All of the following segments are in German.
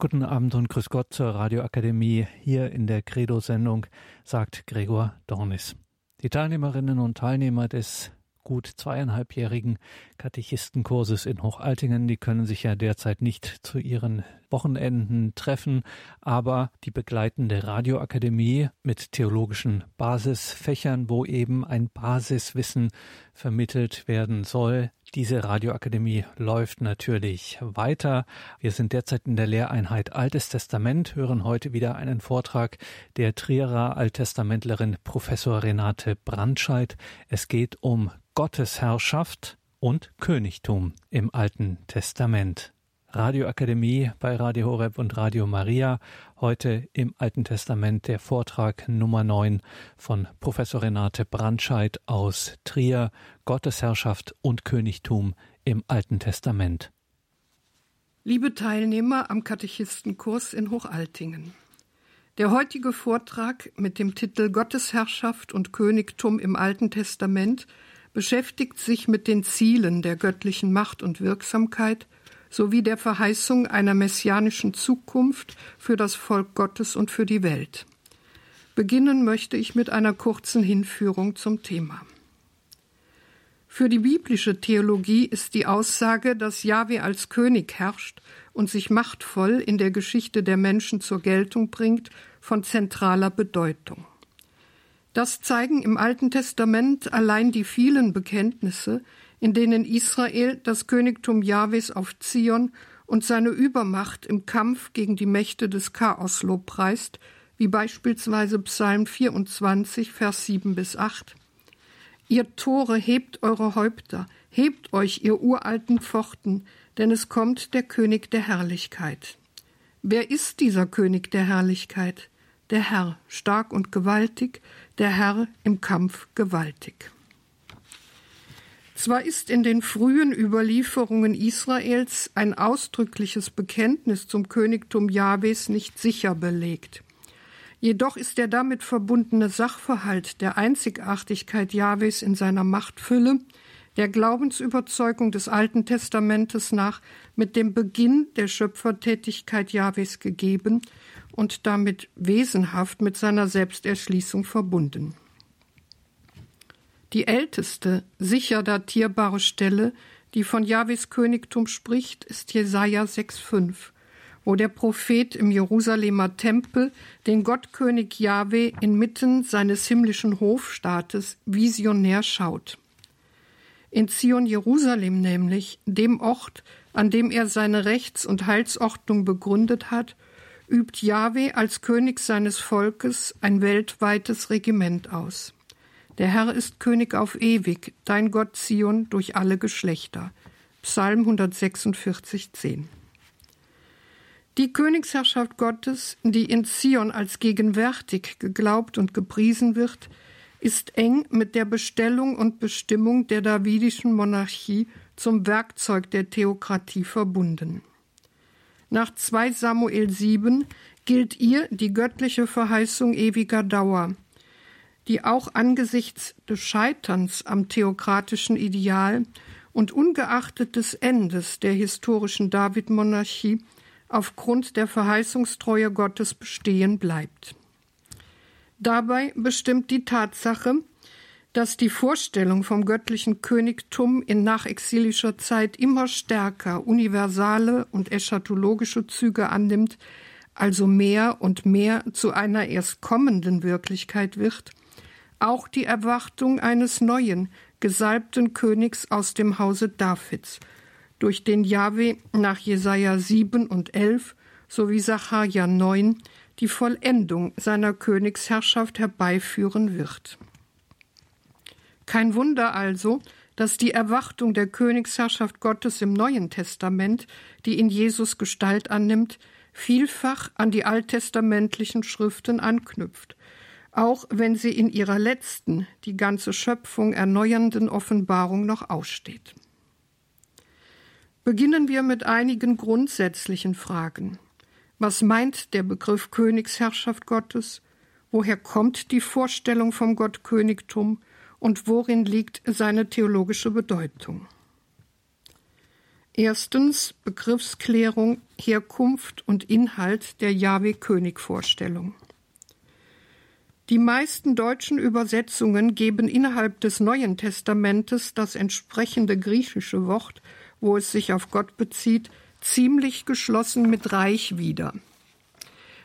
Guten Abend und Grüß Gott zur Radioakademie hier in der Credo-Sendung, sagt Gregor Dornis. Die Teilnehmerinnen und Teilnehmer des gut zweieinhalbjährigen Katechistenkurses in Hochaltingen. Die können sich ja derzeit nicht zu ihren Wochenenden treffen, aber die begleitende Radioakademie mit theologischen Basisfächern, wo eben ein Basiswissen vermittelt werden soll, diese Radioakademie läuft natürlich weiter. Wir sind derzeit in der Lehreinheit Altes Testament, hören heute wieder einen Vortrag der Trierer Alttestamentlerin Professor Renate Brandscheid. Es geht um Gottesherrschaft und Königtum im Alten Testament. Radioakademie bei Radio Horeb und Radio Maria. Heute im Alten Testament der Vortrag Nummer 9 von Professor Renate Brandscheid aus Trier. Gottesherrschaft und Königtum im Alten Testament. Liebe Teilnehmer am Katechistenkurs in Hochaltingen. Der heutige Vortrag mit dem Titel Gottesherrschaft und Königtum im Alten Testament beschäftigt sich mit den Zielen der göttlichen Macht und Wirksamkeit sowie der Verheißung einer messianischen Zukunft für das Volk Gottes und für die Welt. Beginnen möchte ich mit einer kurzen Hinführung zum Thema. Für die biblische Theologie ist die Aussage, dass Jahwe als König herrscht und sich machtvoll in der Geschichte der Menschen zur Geltung bringt, von zentraler Bedeutung. Das zeigen im Alten Testament allein die vielen Bekenntnisse, in denen Israel das Königtum Jahwes auf Zion und seine Übermacht im Kampf gegen die Mächte des Chaos lobpreist, wie beispielsweise Psalm 24, Vers 7 bis 8. Ihr Tore hebt eure Häupter, hebt euch, ihr uralten Pforten, denn es kommt der König der Herrlichkeit. Wer ist dieser König der Herrlichkeit? Der Herr, stark und gewaltig, der Herr im Kampf gewaltig. Zwar ist in den frühen Überlieferungen Israels ein ausdrückliches Bekenntnis zum Königtum Jahwes nicht sicher belegt. Jedoch ist der damit verbundene Sachverhalt der Einzigartigkeit Jahwes in seiner Machtfülle der Glaubensüberzeugung des Alten Testamentes nach mit dem Beginn der Schöpfertätigkeit Jahwes gegeben und damit wesenhaft mit seiner Selbsterschließung verbunden. Die älteste, sicher datierbare Stelle, die von Jahwes Königtum spricht, ist Jesaja 6,5, wo der Prophet im Jerusalemer Tempel den Gottkönig Jahwe inmitten seines himmlischen Hofstaates visionär schaut. In Zion Jerusalem nämlich, dem Ort, an dem er seine Rechts- und Heilsordnung begründet hat, übt Jahwe als König seines Volkes ein weltweites Regiment aus. Der Herr ist König auf ewig, dein Gott Zion durch alle Geschlechter. Psalm 146, 10. Die Königsherrschaft Gottes, die in Zion als gegenwärtig geglaubt und gepriesen wird, ist eng mit der Bestellung und Bestimmung der davidischen Monarchie zum Werkzeug der Theokratie verbunden. Nach 2 Samuel 7 gilt ihr die göttliche Verheißung ewiger Dauer, die auch angesichts des Scheiterns am theokratischen Ideal und ungeachtet des Endes der historischen David-Monarchie aufgrund der Verheißungstreue Gottes bestehen bleibt. Dabei bestimmt die Tatsache, dass die Vorstellung vom göttlichen Königtum in nachexilischer Zeit immer stärker universale und eschatologische Züge annimmt, also mehr und mehr zu einer erst kommenden Wirklichkeit wird, auch die Erwartung eines neuen, gesalbten Königs aus dem Hause Davids, durch den Jahwe nach Jesaja 7 und 11 sowie Sacharja 9 die Vollendung seiner Königsherrschaft herbeiführen wird. Kein Wunder also, dass die Erwartung der Königsherrschaft Gottes im Neuen Testament, die in Jesus Gestalt annimmt, vielfach an die alttestamentlichen Schriften anknüpft, auch wenn sie in ihrer letzten, die ganze Schöpfung erneuernden Offenbarung noch aussteht. Beginnen wir mit einigen grundsätzlichen Fragen. Was meint der Begriff Königsherrschaft Gottes? Woher kommt die Vorstellung vom Gottkönigtum? und worin liegt seine theologische Bedeutung. Erstens Begriffsklärung, Herkunft und Inhalt der Jahwe-König-Vorstellung. Die meisten deutschen Übersetzungen geben innerhalb des Neuen Testamentes das entsprechende griechische Wort, wo es sich auf Gott bezieht, ziemlich geschlossen mit Reich wieder.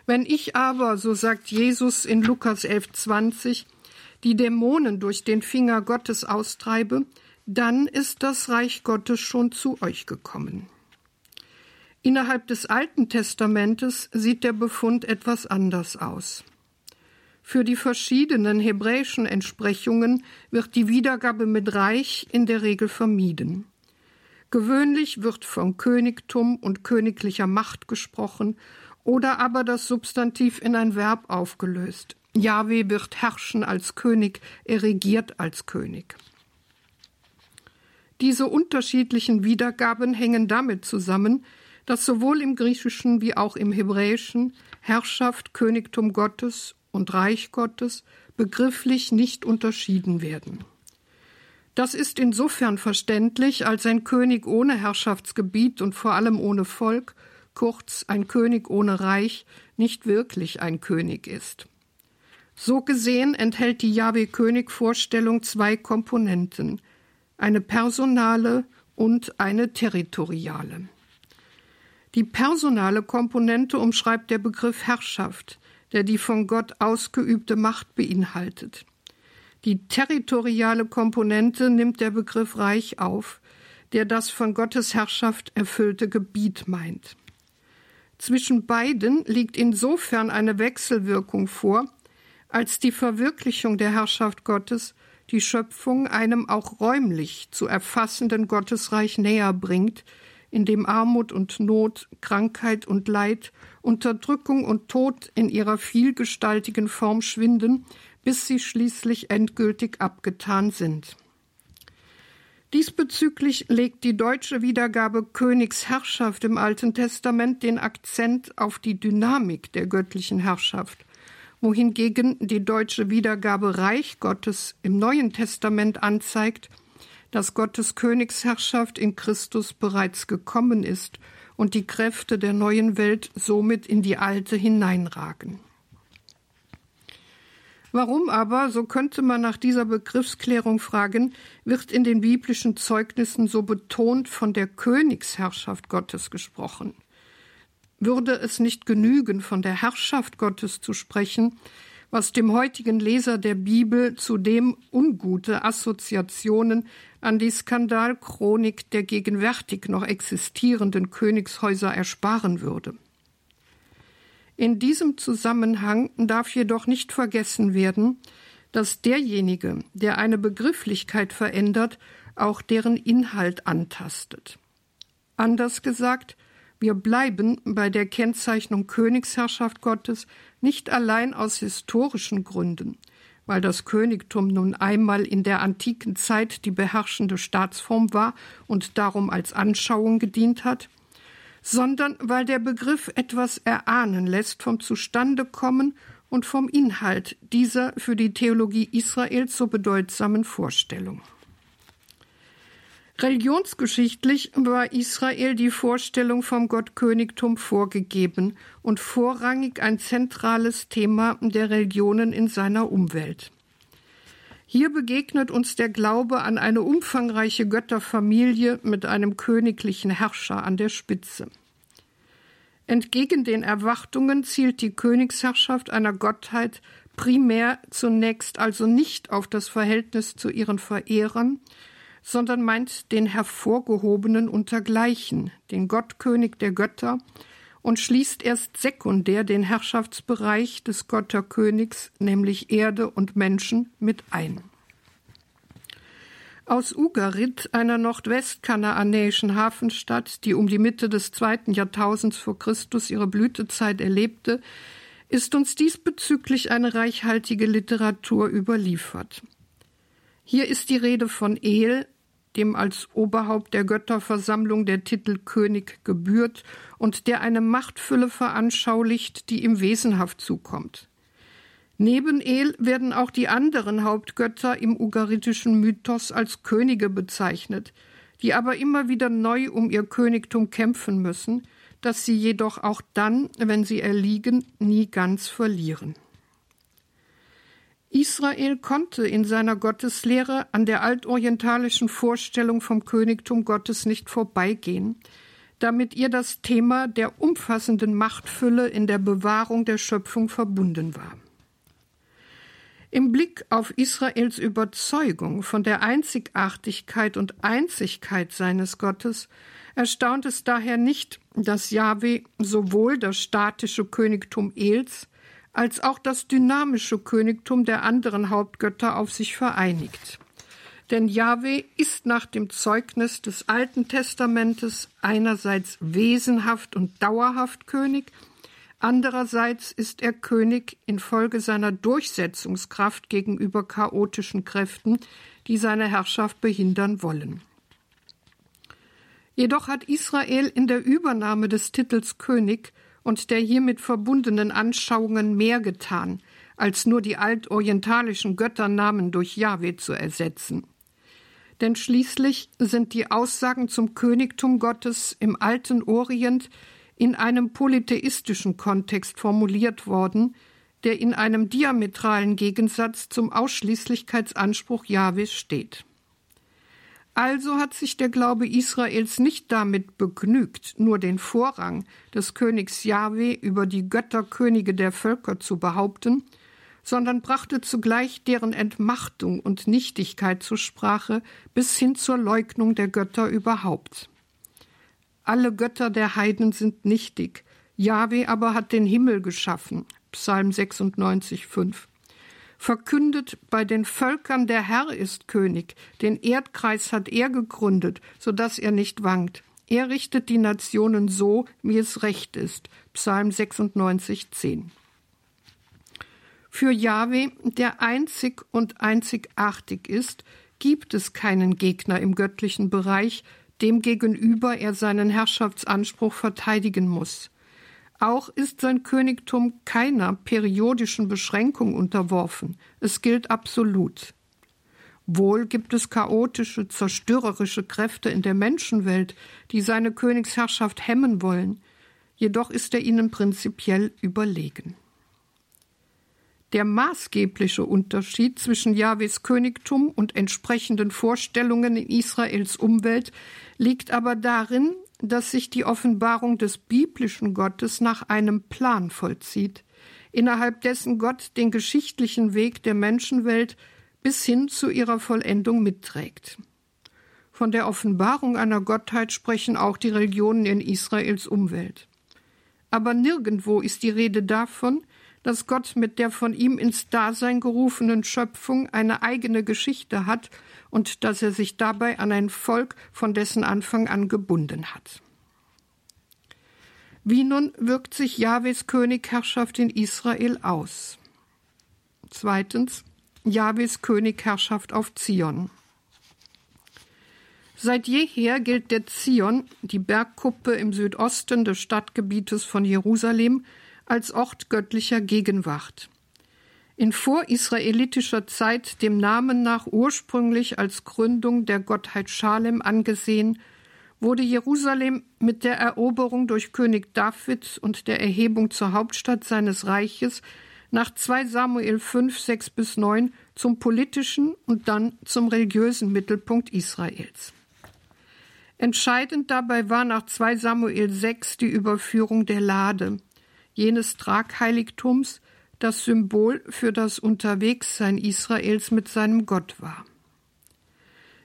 Wenn ich aber, so sagt Jesus in Lukas 11,20, die Dämonen durch den Finger Gottes austreibe, dann ist das Reich Gottes schon zu euch gekommen. Innerhalb des Alten Testamentes sieht der Befund etwas anders aus. Für die verschiedenen hebräischen Entsprechungen wird die Wiedergabe mit Reich in der Regel vermieden. Gewöhnlich wird von Königtum und königlicher Macht gesprochen oder aber das Substantiv in ein Verb aufgelöst. Jahwe wird herrschen als König, er regiert als König. Diese unterschiedlichen Wiedergaben hängen damit zusammen, dass sowohl im Griechischen wie auch im Hebräischen Herrschaft, Königtum Gottes und Reich Gottes begrifflich nicht unterschieden werden. Das ist insofern verständlich, als ein König ohne Herrschaftsgebiet und vor allem ohne Volk, kurz ein König ohne Reich, nicht wirklich ein König ist. So gesehen enthält die Jahwe-König-Vorstellung zwei Komponenten – eine personale und eine territoriale. Die personale Komponente umschreibt der Begriff Herrschaft, der die von Gott ausgeübte Macht beinhaltet. Die territoriale Komponente nimmt der Begriff Reich auf, der das von Gottes Herrschaft erfüllte Gebiet meint. Zwischen beiden liegt insofern eine Wechselwirkung vor, als die Verwirklichung der Herrschaft Gottes die Schöpfung einem auch räumlich zu erfassenden Gottesreich näher bringt, in dem Armut und Not, Krankheit und Leid, Unterdrückung und Tod in ihrer vielgestaltigen Form schwinden, bis sie schließlich endgültig abgetan sind. Diesbezüglich legt die deutsche Wiedergabe Königsherrschaft im Alten Testament den Akzent auf die Dynamik der göttlichen Herrschaft wohingegen die deutsche Wiedergabe Reich Gottes im Neuen Testament anzeigt, dass Gottes Königsherrschaft in Christus bereits gekommen ist und die Kräfte der neuen Welt somit in die alte hineinragen. Warum aber, so könnte man nach dieser Begriffsklärung fragen, wird in den biblischen Zeugnissen so betont von der Königsherrschaft Gottes gesprochen? würde es nicht genügen, von der Herrschaft Gottes zu sprechen, was dem heutigen Leser der Bibel zudem ungute Assoziationen an die Skandalchronik der gegenwärtig noch existierenden Königshäuser ersparen würde. In diesem Zusammenhang darf jedoch nicht vergessen werden, dass derjenige, der eine Begrifflichkeit verändert, auch deren Inhalt antastet. Anders gesagt, wir bleiben bei der Kennzeichnung Königsherrschaft Gottes nicht allein aus historischen Gründen, weil das Königtum nun einmal in der antiken Zeit die beherrschende Staatsform war und darum als Anschauung gedient hat, sondern weil der Begriff etwas erahnen lässt vom Zustandekommen und vom Inhalt dieser für die Theologie Israels so bedeutsamen Vorstellung. Religionsgeschichtlich war Israel die Vorstellung vom Gottkönigtum vorgegeben und vorrangig ein zentrales Thema der Religionen in seiner Umwelt. Hier begegnet uns der Glaube an eine umfangreiche Götterfamilie mit einem königlichen Herrscher an der Spitze. Entgegen den Erwartungen zielt die Königsherrschaft einer Gottheit primär zunächst also nicht auf das Verhältnis zu ihren Verehrern, sondern meint den hervorgehobenen untergleichen, den Gottkönig der Götter, und schließt erst sekundär den Herrschaftsbereich des Götterkönigs, nämlich Erde und Menschen, mit ein. Aus Ugarit, einer nordwestkanaanäischen Hafenstadt, die um die Mitte des zweiten Jahrtausends vor Christus ihre Blütezeit erlebte, ist uns diesbezüglich eine reichhaltige Literatur überliefert. Hier ist die Rede von El, dem als Oberhaupt der Götterversammlung der Titel König gebührt und der eine Machtfülle veranschaulicht, die ihm wesenhaft zukommt. Neben El werden auch die anderen Hauptgötter im ugaritischen Mythos als Könige bezeichnet, die aber immer wieder neu um ihr Königtum kämpfen müssen, das sie jedoch auch dann, wenn sie erliegen, nie ganz verlieren. Israel konnte in seiner Gotteslehre an der altorientalischen Vorstellung vom Königtum Gottes nicht vorbeigehen, damit ihr das Thema der umfassenden Machtfülle in der Bewahrung der Schöpfung verbunden war. Im Blick auf Israels Überzeugung von der Einzigartigkeit und Einzigkeit seines Gottes erstaunt es daher nicht, dass Jahwe sowohl das statische Königtum Els als auch das dynamische Königtum der anderen Hauptgötter auf sich vereinigt. Denn Jahwe ist nach dem Zeugnis des Alten Testamentes einerseits wesenhaft und dauerhaft König, andererseits ist er König infolge seiner Durchsetzungskraft gegenüber chaotischen Kräften, die seine Herrschaft behindern wollen. Jedoch hat Israel in der Übernahme des Titels König und der hiermit verbundenen Anschauungen mehr getan, als nur die altorientalischen Götternamen durch Jahwe zu ersetzen. Denn schließlich sind die Aussagen zum Königtum Gottes im alten Orient in einem polytheistischen Kontext formuliert worden, der in einem diametralen Gegensatz zum Ausschließlichkeitsanspruch Jahwes steht. Also hat sich der Glaube Israels nicht damit begnügt, nur den Vorrang des Königs Jahwe über die Götterkönige der Völker zu behaupten, sondern brachte zugleich deren Entmachtung und Nichtigkeit zur Sprache bis hin zur Leugnung der Götter überhaupt. Alle Götter der Heiden sind nichtig, Jahwe aber hat den Himmel geschaffen. Psalm 96, 5. Verkündet bei den Völkern der Herr ist König, den Erdkreis hat er gegründet, so dass er nicht wankt. Er richtet die Nationen so, wie es recht ist. Psalm 96, 10. Für Jahwe, der einzig und einzigartig ist, gibt es keinen Gegner im göttlichen Bereich, demgegenüber er seinen Herrschaftsanspruch verteidigen muss. Auch ist sein Königtum keiner periodischen Beschränkung unterworfen, es gilt absolut. Wohl gibt es chaotische, zerstörerische Kräfte in der Menschenwelt, die seine Königsherrschaft hemmen wollen, jedoch ist er ihnen prinzipiell überlegen. Der maßgebliche Unterschied zwischen Jahwes Königtum und entsprechenden Vorstellungen in Israels Umwelt liegt aber darin, dass sich die Offenbarung des biblischen Gottes nach einem Plan vollzieht, innerhalb dessen Gott den geschichtlichen Weg der Menschenwelt bis hin zu ihrer Vollendung mitträgt. Von der Offenbarung einer Gottheit sprechen auch die Religionen in Israels Umwelt. Aber nirgendwo ist die Rede davon, dass Gott mit der von ihm ins Dasein gerufenen Schöpfung eine eigene Geschichte hat und dass er sich dabei an ein Volk von dessen Anfang an gebunden hat. Wie nun wirkt sich Jahwes Königherrschaft in Israel aus? Zweitens Jahwes Königherrschaft auf Zion. Seit jeher gilt der Zion, die Bergkuppe im Südosten des Stadtgebietes von Jerusalem, als Ort göttlicher Gegenwart. In vorisraelitischer Zeit dem Namen nach ursprünglich als Gründung der Gottheit Schalem angesehen, wurde Jerusalem mit der Eroberung durch König David und der Erhebung zur Hauptstadt seines Reiches nach 2 Samuel 5, 6 bis 9 zum politischen und dann zum religiösen Mittelpunkt Israels. Entscheidend dabei war nach 2 Samuel 6 die Überführung der Lade, jenes Tragheiligtums, das Symbol für das Unterwegssein Israels mit seinem Gott war.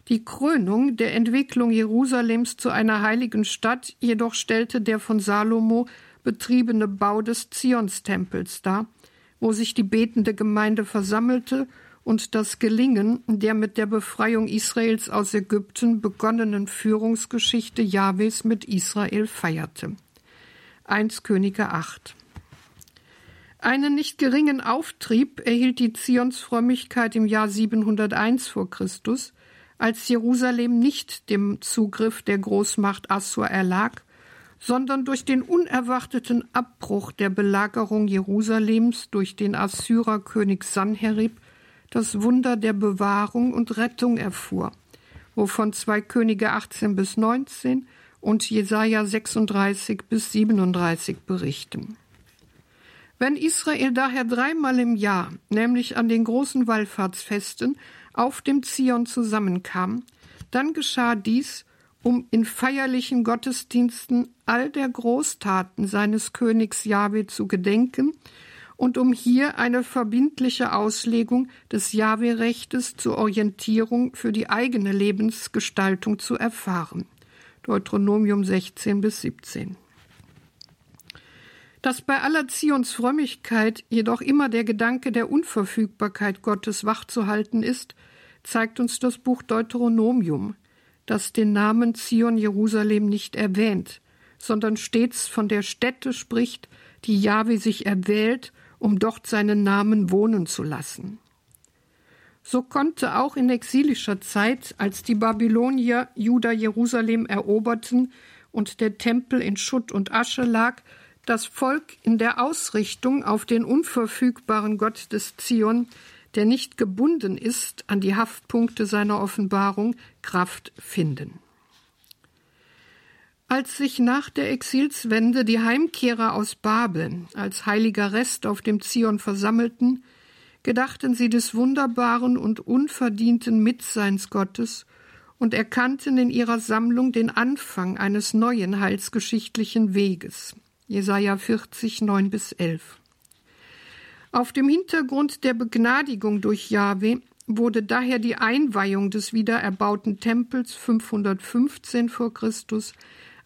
Die Krönung der Entwicklung Jerusalems zu einer heiligen Stadt jedoch stellte der von Salomo betriebene Bau des Zionstempels dar, wo sich die betende Gemeinde versammelte und das Gelingen der mit der Befreiung Israels aus Ägypten begonnenen Führungsgeschichte Jahwes mit Israel feierte. 1 Könige 8 einen nicht geringen Auftrieb erhielt die Zionsfrömmigkeit im Jahr 701 vor Christus, als Jerusalem nicht dem Zugriff der Großmacht Assur erlag, sondern durch den unerwarteten Abbruch der Belagerung Jerusalems durch den Assyrerkönig Sanherib das Wunder der Bewahrung und Rettung erfuhr, wovon zwei Könige 18 bis 19 und Jesaja 36 bis 37 berichten. Wenn Israel daher dreimal im Jahr, nämlich an den großen Wallfahrtsfesten, auf dem Zion zusammenkam, dann geschah dies, um in feierlichen Gottesdiensten all der Großtaten seines Königs Jahwe zu gedenken und um hier eine verbindliche Auslegung des Jahwe-Rechtes zur Orientierung für die eigene Lebensgestaltung zu erfahren. Deuteronomium 16 bis 17. Dass bei aller Zions Frömmigkeit jedoch immer der Gedanke der Unverfügbarkeit Gottes wachzuhalten ist, zeigt uns das Buch Deuteronomium, das den Namen Zion Jerusalem nicht erwähnt, sondern stets von der Stätte spricht, die Jahwe sich erwählt um dort seinen Namen wohnen zu lassen. So konnte auch in exilischer Zeit, als die Babylonier Juda Jerusalem eroberten und der Tempel in Schutt und Asche lag, das Volk in der Ausrichtung auf den unverfügbaren Gott des Zion, der nicht gebunden ist an die Haftpunkte seiner Offenbarung, Kraft finden. Als sich nach der Exilswende die Heimkehrer aus Babel als heiliger Rest auf dem Zion versammelten, gedachten sie des wunderbaren und unverdienten Mitseins Gottes und erkannten in ihrer Sammlung den Anfang eines neuen heilsgeschichtlichen Weges. Jesaja 40, 9 bis 11. Auf dem Hintergrund der Begnadigung durch Jahwe wurde daher die Einweihung des wiedererbauten Tempels 515 vor Christus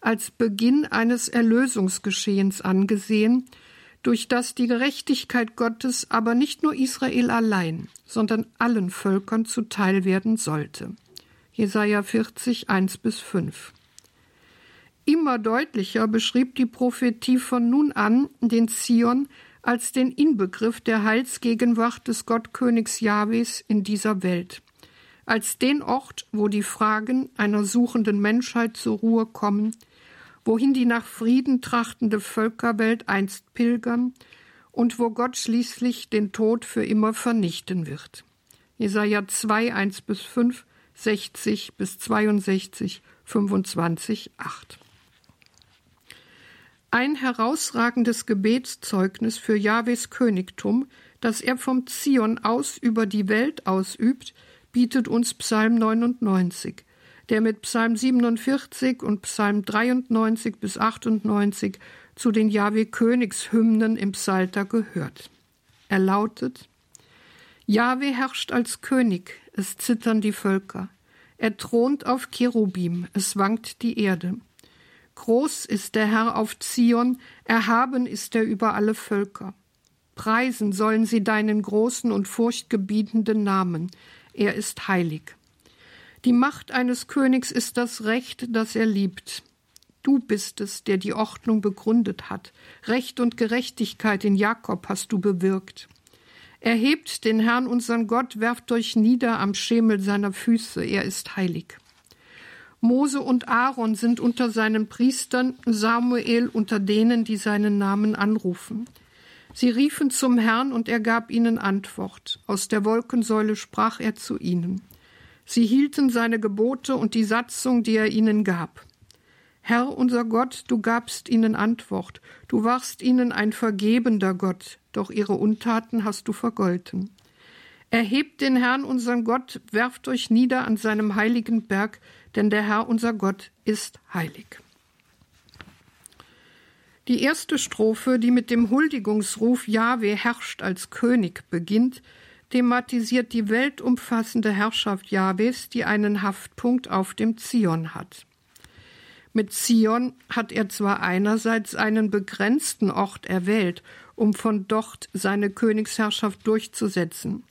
als Beginn eines Erlösungsgeschehens angesehen, durch das die Gerechtigkeit Gottes aber nicht nur Israel allein, sondern allen Völkern zuteil werden sollte. Jesaja 40, 1 bis 5. Immer deutlicher beschrieb die Prophetie von nun an den Zion als den Inbegriff der Heilsgegenwart des Gottkönigs Jahwes in dieser Welt, als den Ort, wo die Fragen einer suchenden Menschheit zur Ruhe kommen, wohin die nach Frieden trachtende Völkerwelt einst pilgern und wo Gott schließlich den Tod für immer vernichten wird. Jesaja 2, 1 bis 5, 60 bis 62, 25, 8. Ein herausragendes Gebetszeugnis für Jahwes Königtum, das er vom Zion aus über die Welt ausübt, bietet uns Psalm 99 der mit Psalm 47 und Psalm 93 bis 98 zu den Jahwe Königshymnen im Psalter gehört. Er lautet Jahwe herrscht als König, es zittern die Völker. Er thront auf Cherubim, es wankt die Erde. Groß ist der Herr auf Zion, erhaben ist er über alle Völker. Preisen sollen sie deinen großen und furchtgebietenden Namen. Er ist heilig. Die Macht eines Königs ist das Recht, das er liebt. Du bist es, der die Ordnung begründet hat. Recht und Gerechtigkeit in Jakob hast du bewirkt. Erhebt den Herrn unseren Gott, werft euch nieder am Schemel seiner Füße, er ist heilig. Mose und Aaron sind unter seinen Priestern, Samuel unter denen, die seinen Namen anrufen. Sie riefen zum Herrn und er gab ihnen Antwort. Aus der Wolkensäule sprach er zu ihnen. Sie hielten seine Gebote und die Satzung, die er ihnen gab. Herr unser Gott, du gabst ihnen Antwort, du warst ihnen ein vergebender Gott, doch ihre Untaten hast du vergolten. Erhebt den Herrn unseren Gott, werft euch nieder an seinem heiligen Berg, denn der Herr unser Gott ist heilig. Die erste Strophe, die mit dem Huldigungsruf Jahwe herrscht als König beginnt, thematisiert die weltumfassende Herrschaft Jahwes, die einen Haftpunkt auf dem Zion hat. Mit Zion hat er zwar einerseits einen begrenzten Ort erwählt, um von dort seine Königsherrschaft durchzusetzen,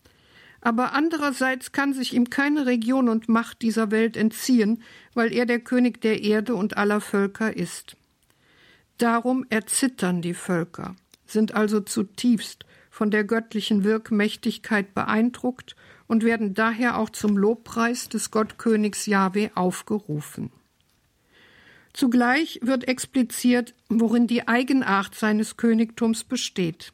aber andererseits kann sich ihm keine Region und Macht dieser Welt entziehen, weil er der König der Erde und aller Völker ist. Darum erzittern die Völker, sind also zutiefst von der göttlichen Wirkmächtigkeit beeindruckt und werden daher auch zum Lobpreis des Gottkönigs Jahwe aufgerufen. Zugleich wird expliziert, worin die Eigenart seines Königtums besteht.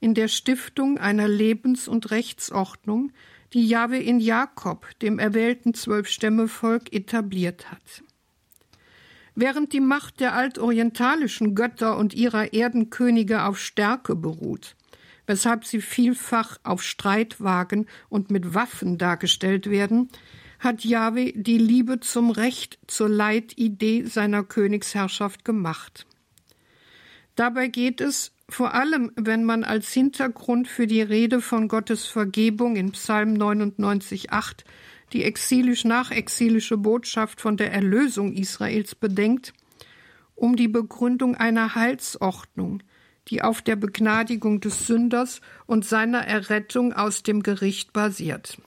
In der Stiftung einer Lebens- und Rechtsordnung, die Jahwe in Jakob, dem erwählten Zwölfstämmevolk, etabliert hat. Während die Macht der altorientalischen Götter und ihrer Erdenkönige auf Stärke beruht, weshalb sie vielfach auf Streitwagen und mit Waffen dargestellt werden, hat Jahwe die Liebe zum Recht zur Leitidee seiner Königsherrschaft gemacht. Dabei geht es, vor allem wenn man als Hintergrund für die Rede von Gottes Vergebung in Psalm 99,8 die exilisch-nachexilische Botschaft von der Erlösung Israels bedenkt, um die Begründung einer Heilsordnung, die auf der Begnadigung des Sünders und seiner Errettung aus dem Gericht basiert.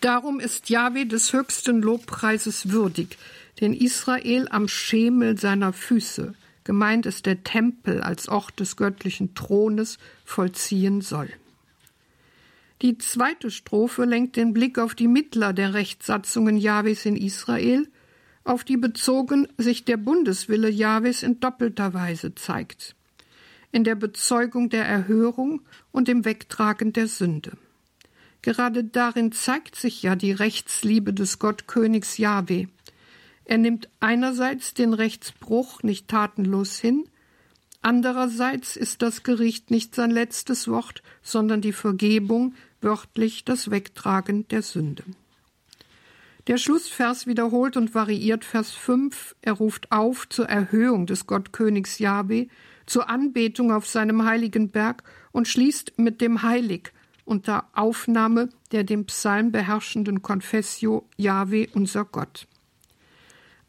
Darum ist Jahwe des höchsten Lobpreises würdig, den Israel am Schemel seiner Füße, gemeint ist der Tempel als Ort des göttlichen Thrones, vollziehen soll. Die zweite Strophe lenkt den Blick auf die Mittler der Rechtssatzungen Jahwes in Israel, auf die bezogen sich der Bundeswille Jahwes in doppelter Weise zeigt, in der Bezeugung der Erhörung und im Wegtragen der Sünde. Gerade darin zeigt sich ja die Rechtsliebe des Gottkönigs Jahwe, er nimmt einerseits den Rechtsbruch nicht tatenlos hin, andererseits ist das Gericht nicht sein letztes Wort, sondern die Vergebung, wörtlich das Wegtragen der Sünde. Der Schlussvers wiederholt und variiert Vers 5. Er ruft auf zur Erhöhung des Gottkönigs Jahwe, zur Anbetung auf seinem heiligen Berg und schließt mit dem Heilig unter Aufnahme der dem Psalm beherrschenden Confessio Jahwe unser Gott.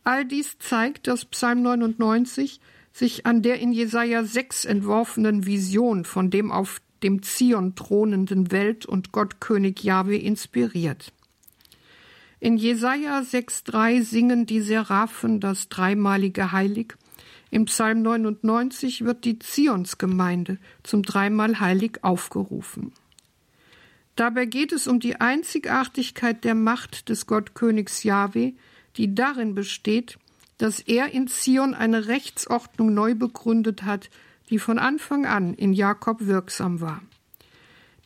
All dies zeigt, dass Psalm 99 sich an der in Jesaja 6 entworfenen Vision von dem auf dem Zion thronenden Welt- und Gottkönig Jahwe inspiriert. In Jesaja 6,3 singen die Seraphen das dreimalige Heilig. Im Psalm 99 wird die Zionsgemeinde zum dreimal Heilig aufgerufen. Dabei geht es um die Einzigartigkeit der Macht des Gottkönigs Jahwe, die darin besteht, dass er in Zion eine Rechtsordnung neu begründet hat, die von Anfang an in Jakob wirksam war.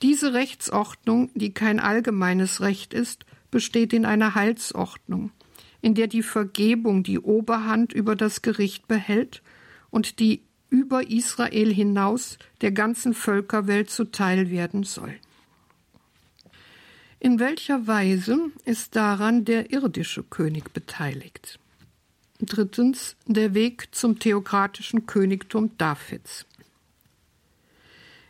Diese Rechtsordnung, die kein allgemeines Recht ist, besteht in einer Heilsordnung, in der die Vergebung die Oberhand über das Gericht behält und die über Israel hinaus der ganzen Völkerwelt zuteil werden soll. In welcher Weise ist daran der irdische König beteiligt? Drittens der Weg zum theokratischen Königtum Davids.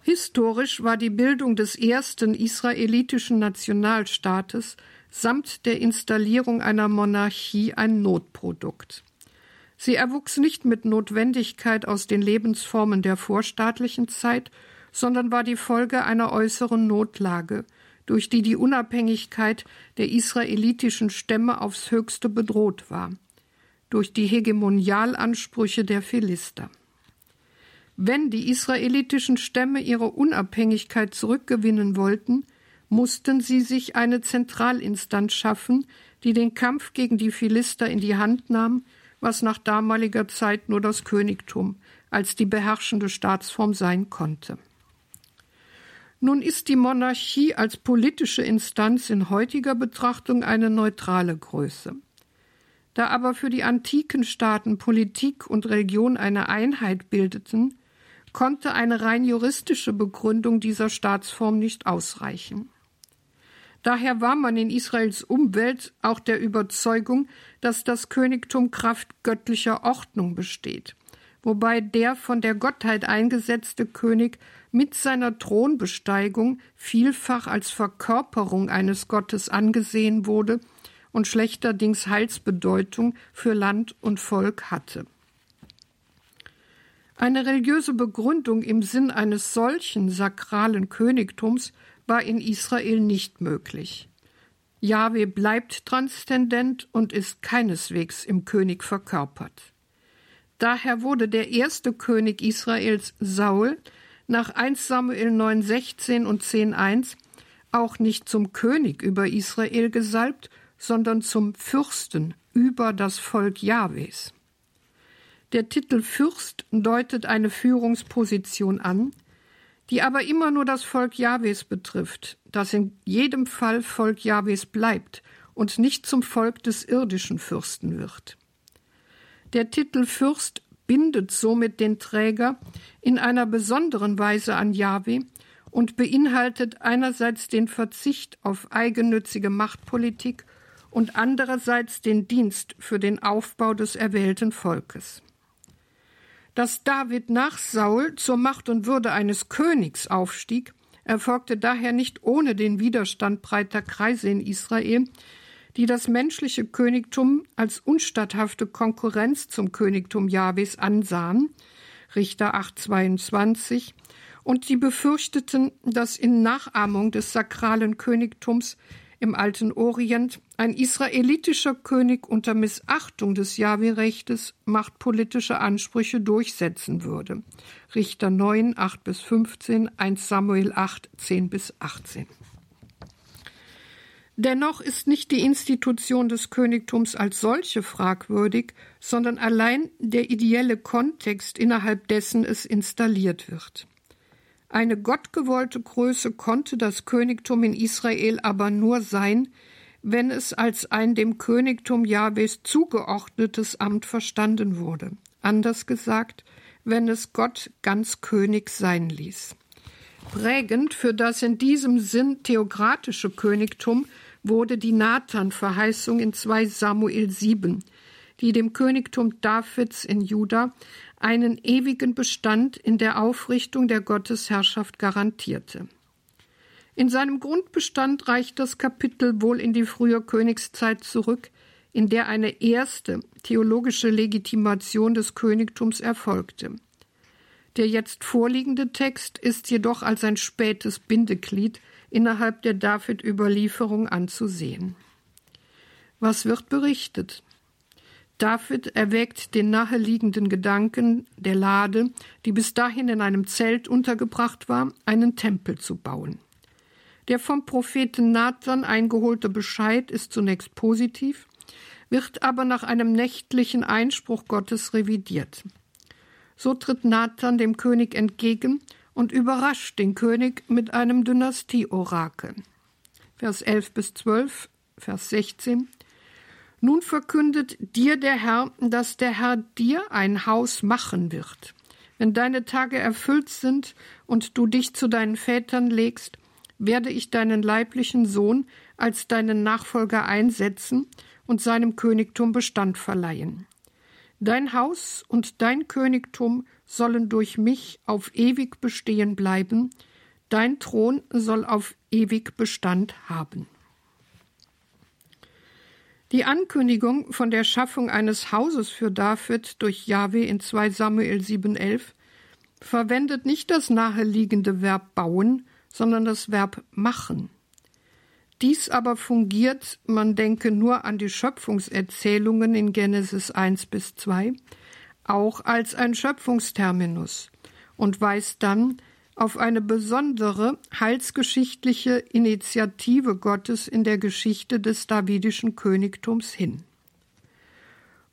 Historisch war die Bildung des ersten israelitischen Nationalstaates samt der Installierung einer Monarchie ein Notprodukt. Sie erwuchs nicht mit Notwendigkeit aus den Lebensformen der vorstaatlichen Zeit, sondern war die Folge einer äußeren Notlage – durch die die Unabhängigkeit der israelitischen Stämme aufs höchste bedroht war, durch die Hegemonialansprüche der Philister. Wenn die israelitischen Stämme ihre Unabhängigkeit zurückgewinnen wollten, mussten sie sich eine Zentralinstanz schaffen, die den Kampf gegen die Philister in die Hand nahm, was nach damaliger Zeit nur das Königtum als die beherrschende Staatsform sein konnte. Nun ist die Monarchie als politische Instanz in heutiger Betrachtung eine neutrale Größe. Da aber für die antiken Staaten Politik und Religion eine Einheit bildeten, konnte eine rein juristische Begründung dieser Staatsform nicht ausreichen. Daher war man in Israels Umwelt auch der Überzeugung, dass das Königtum Kraft göttlicher Ordnung besteht, wobei der von der Gottheit eingesetzte König mit seiner Thronbesteigung vielfach als Verkörperung eines Gottes angesehen wurde und schlechterdings Heilsbedeutung für Land und Volk hatte. Eine religiöse Begründung im Sinn eines solchen sakralen Königtums war in Israel nicht möglich. Jahwe bleibt transzendent und ist keineswegs im König verkörpert. Daher wurde der erste König Israels Saul nach 1 Samuel 9, 16 und 10, 1 auch nicht zum König über Israel gesalbt, sondern zum Fürsten über das Volk Jahwes. Der Titel Fürst deutet eine Führungsposition an, die aber immer nur das Volk Jahwes betrifft, das in jedem Fall Volk Jahwes bleibt und nicht zum Volk des irdischen Fürsten wird. Der Titel Fürst bindet somit den Träger in einer besonderen Weise an Jahwe und beinhaltet einerseits den Verzicht auf eigennützige Machtpolitik und andererseits den Dienst für den Aufbau des erwählten Volkes. Dass David nach Saul zur Macht und Würde eines Königs aufstieg, erfolgte daher nicht ohne den Widerstand breiter Kreise in Israel, die das menschliche Königtum als unstatthafte Konkurrenz zum Königtum Jahwes ansahen, Richter 822, und die befürchteten, dass in Nachahmung des sakralen Königtums im alten Orient ein israelitischer König unter Missachtung des Jahwe-Rechtes machtpolitische Ansprüche durchsetzen würde. Richter 9, 8 bis 15, 1 Samuel 8, 10 bis 18. Dennoch ist nicht die Institution des Königtums als solche fragwürdig, sondern allein der ideelle Kontext, innerhalb dessen es installiert wird. Eine gottgewollte Größe konnte das Königtum in Israel aber nur sein, wenn es als ein dem Königtum Jahwes zugeordnetes Amt verstanden wurde. Anders gesagt, wenn es Gott ganz König sein ließ. Prägend für das in diesem Sinn theokratische Königtum wurde die Nathan-Verheißung in 2 Samuel 7, die dem Königtum Davids in Juda einen ewigen Bestand in der Aufrichtung der Gottesherrschaft garantierte. In seinem Grundbestand reicht das Kapitel wohl in die frühe Königszeit zurück, in der eine erste theologische Legitimation des Königtums erfolgte. Der jetzt vorliegende Text ist jedoch als ein spätes Bindeglied innerhalb der David-Überlieferung anzusehen. Was wird berichtet? David erwägt den naheliegenden Gedanken der Lade, die bis dahin in einem Zelt untergebracht war, einen Tempel zu bauen. Der vom Propheten Nathan eingeholte Bescheid ist zunächst positiv, wird aber nach einem nächtlichen Einspruch Gottes revidiert. So tritt Nathan dem König entgegen und überrascht den König mit einem Dynastieorakel. Vers 11 bis 12, Vers 16 nun verkündet dir der Herr, dass der Herr dir ein Haus machen wird. Wenn deine Tage erfüllt sind und du dich zu deinen Vätern legst, werde ich deinen leiblichen Sohn als deinen Nachfolger einsetzen und seinem Königtum Bestand verleihen. Dein Haus und dein Königtum sollen durch mich auf ewig bestehen bleiben, dein Thron soll auf ewig Bestand haben. Die Ankündigung von der Schaffung eines Hauses für David durch Jahwe in 2 Samuel 7,11 verwendet nicht das naheliegende Verb bauen, sondern das Verb machen. Dies aber fungiert, man denke nur an die Schöpfungserzählungen in Genesis 1 bis 2, auch als ein Schöpfungsterminus und weist dann auf eine besondere heilsgeschichtliche Initiative Gottes in der Geschichte des davidischen Königtums hin.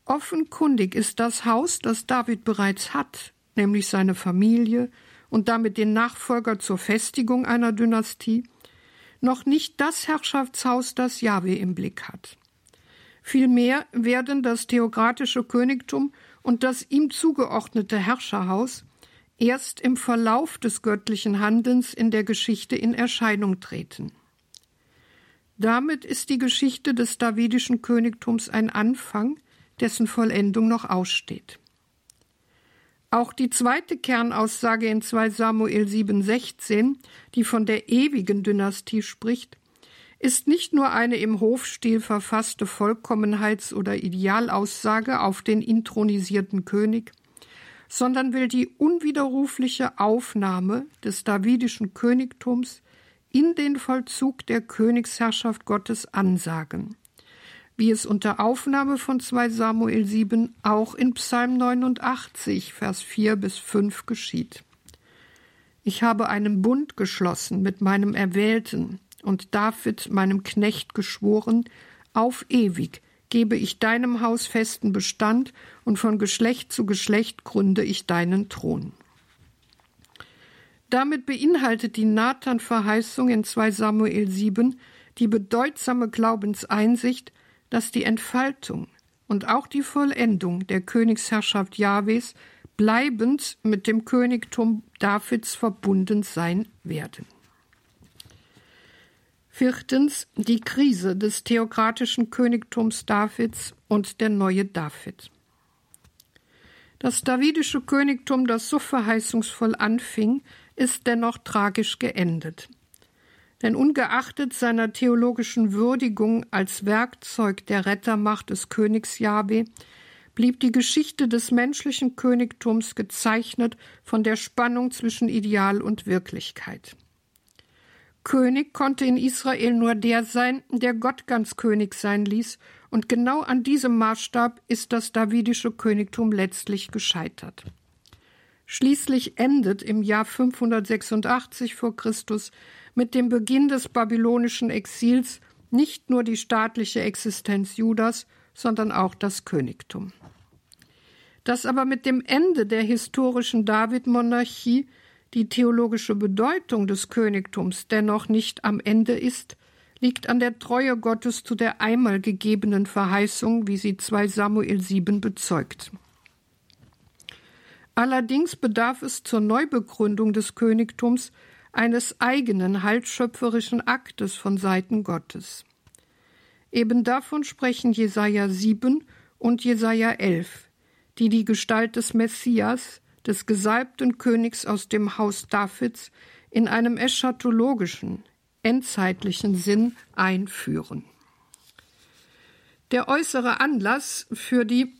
Offenkundig ist das Haus, das David bereits hat, nämlich seine Familie und damit den Nachfolger zur Festigung einer Dynastie, noch nicht das Herrschaftshaus, das Jahwe im Blick hat. Vielmehr werden das theokratische Königtum und das ihm zugeordnete Herrscherhaus erst im Verlauf des göttlichen Handelns in der Geschichte in Erscheinung treten. Damit ist die Geschichte des davidischen Königtums ein Anfang, dessen Vollendung noch aussteht. Auch die zweite Kernaussage in 2 Samuel 7,16, die von der ewigen Dynastie spricht, ist nicht nur eine im Hofstil verfasste Vollkommenheits- oder Idealaussage auf den intronisierten König, sondern will die unwiderrufliche Aufnahme des davidischen Königtums in den Vollzug der Königsherrschaft Gottes ansagen, wie es unter Aufnahme von 2 Samuel 7 auch in Psalm 89, Vers 4 bis 5 geschieht. Ich habe einen Bund geschlossen mit meinem Erwählten und David, meinem Knecht, geschworen, auf ewig gebe ich deinem Haus festen Bestand und von Geschlecht zu Geschlecht gründe ich deinen Thron. Damit beinhaltet die Nathan-Verheißung in 2 Samuel 7 die bedeutsame Glaubenseinsicht, dass die Entfaltung und auch die Vollendung der Königsherrschaft Jahwes bleibend mit dem Königtum Davids verbunden sein werden. Viertens die Krise des theokratischen Königtums Davids und der neue David. Das davidische Königtum, das so verheißungsvoll anfing, ist dennoch tragisch geendet. Denn ungeachtet seiner theologischen Würdigung als Werkzeug der Rettermacht des Königs Jahwe blieb die Geschichte des menschlichen Königtums gezeichnet von der Spannung zwischen Ideal und Wirklichkeit. König konnte in Israel nur der sein, der Gott ganz König sein ließ, und genau an diesem Maßstab ist das davidische Königtum letztlich gescheitert. Schließlich endet im Jahr 586 vor Christus mit dem Beginn des babylonischen Exils nicht nur die staatliche Existenz Judas, sondern auch das Königtum. Dass aber mit dem Ende der historischen David-Monarchie die theologische Bedeutung des Königtums dennoch nicht am Ende ist, liegt an der Treue Gottes zu der einmal gegebenen Verheißung, wie sie 2 Samuel 7 bezeugt. Allerdings bedarf es zur Neubegründung des Königtums eines eigenen heilschöpferischen Aktes von Seiten Gottes. Eben davon sprechen Jesaja 7 und Jesaja 11, die die Gestalt des Messias, des gesalbten Königs aus dem Haus Davids in einem eschatologischen, endzeitlichen Sinn einführen. Der äußere Anlass für die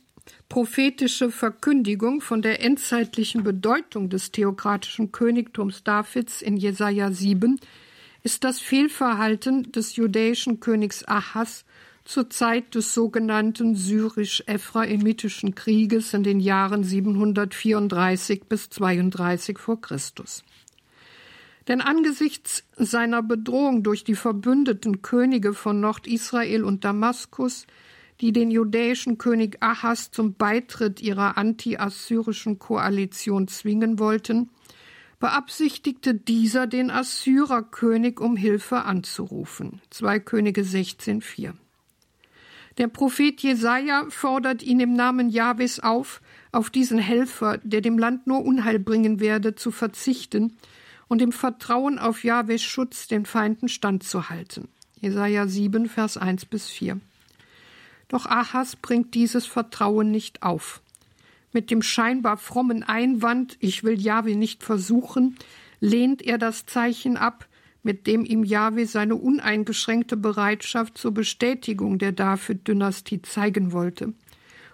prophetische Verkündigung von der endzeitlichen Bedeutung des theokratischen Königtums Davids in Jesaja 7 ist das Fehlverhalten des judäischen Königs Ahas zur Zeit des sogenannten syrisch-ephraemitischen Krieges in den Jahren 734 bis 32 vor Christus. Denn angesichts seiner Bedrohung durch die verbündeten Könige von Nordisrael und Damaskus, die den judäischen König Ahas zum Beitritt ihrer anti-assyrischen Koalition zwingen wollten, beabsichtigte dieser den Assyrerkönig um Hilfe anzurufen. 2 Könige 16,4. Der Prophet Jesaja fordert ihn im Namen Jahwes auf, auf diesen Helfer, der dem Land nur Unheil bringen werde, zu verzichten und im Vertrauen auf Jahwes Schutz den Feinden standzuhalten. Jesaja 7, Vers 1 bis 4. Doch Ahas bringt dieses Vertrauen nicht auf. Mit dem scheinbar frommen Einwand, ich will Jahwe nicht versuchen, lehnt er das Zeichen ab, mit dem ihm Jahwe seine uneingeschränkte Bereitschaft zur Bestätigung der David-Dynastie zeigen wollte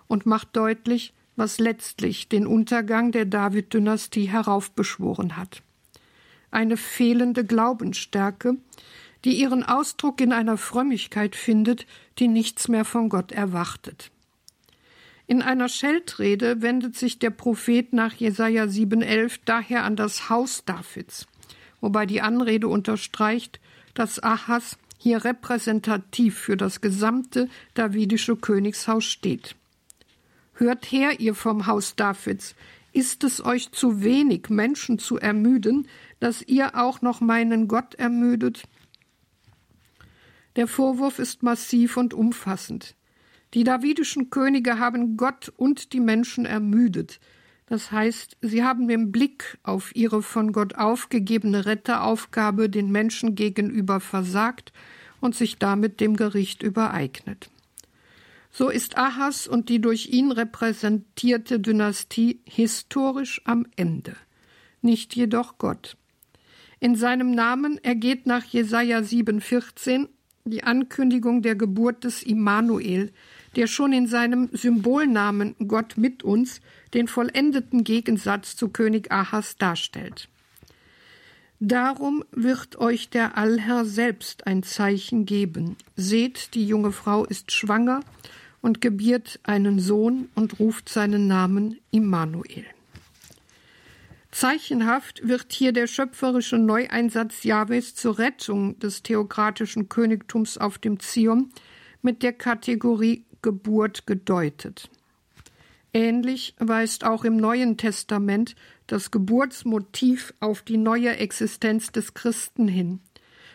und macht deutlich, was letztlich den Untergang der David-Dynastie heraufbeschworen hat. Eine fehlende Glaubensstärke, die ihren Ausdruck in einer Frömmigkeit findet, die nichts mehr von Gott erwartet. In einer Scheltrede wendet sich der Prophet nach Jesaja 7,11 daher an das Haus Davids wobei die Anrede unterstreicht, dass Ahas hier repräsentativ für das gesamte davidische Königshaus steht. Hört her, ihr vom Haus Davids, ist es euch zu wenig, Menschen zu ermüden, dass ihr auch noch meinen Gott ermüdet? Der Vorwurf ist massiv und umfassend. Die davidischen Könige haben Gott und die Menschen ermüdet. Das heißt, sie haben den Blick auf ihre von Gott aufgegebene Retteraufgabe den Menschen gegenüber versagt und sich damit dem Gericht übereignet. So ist Ahas und die durch ihn repräsentierte Dynastie historisch am Ende, nicht jedoch Gott. In seinem Namen ergeht nach Jesaja 7,14 die Ankündigung der Geburt des Immanuel, der schon in seinem Symbolnamen Gott mit uns den vollendeten Gegensatz zu König Ahas darstellt. Darum wird euch der Allherr selbst ein Zeichen geben. Seht, die junge Frau ist schwanger und gebiert einen Sohn und ruft seinen Namen Immanuel. Zeichenhaft wird hier der schöpferische Neueinsatz Jahwes zur Rettung des theokratischen Königtums auf dem Zion mit der Kategorie Geburt gedeutet. Ähnlich weist auch im Neuen Testament das Geburtsmotiv auf die neue Existenz des Christen hin.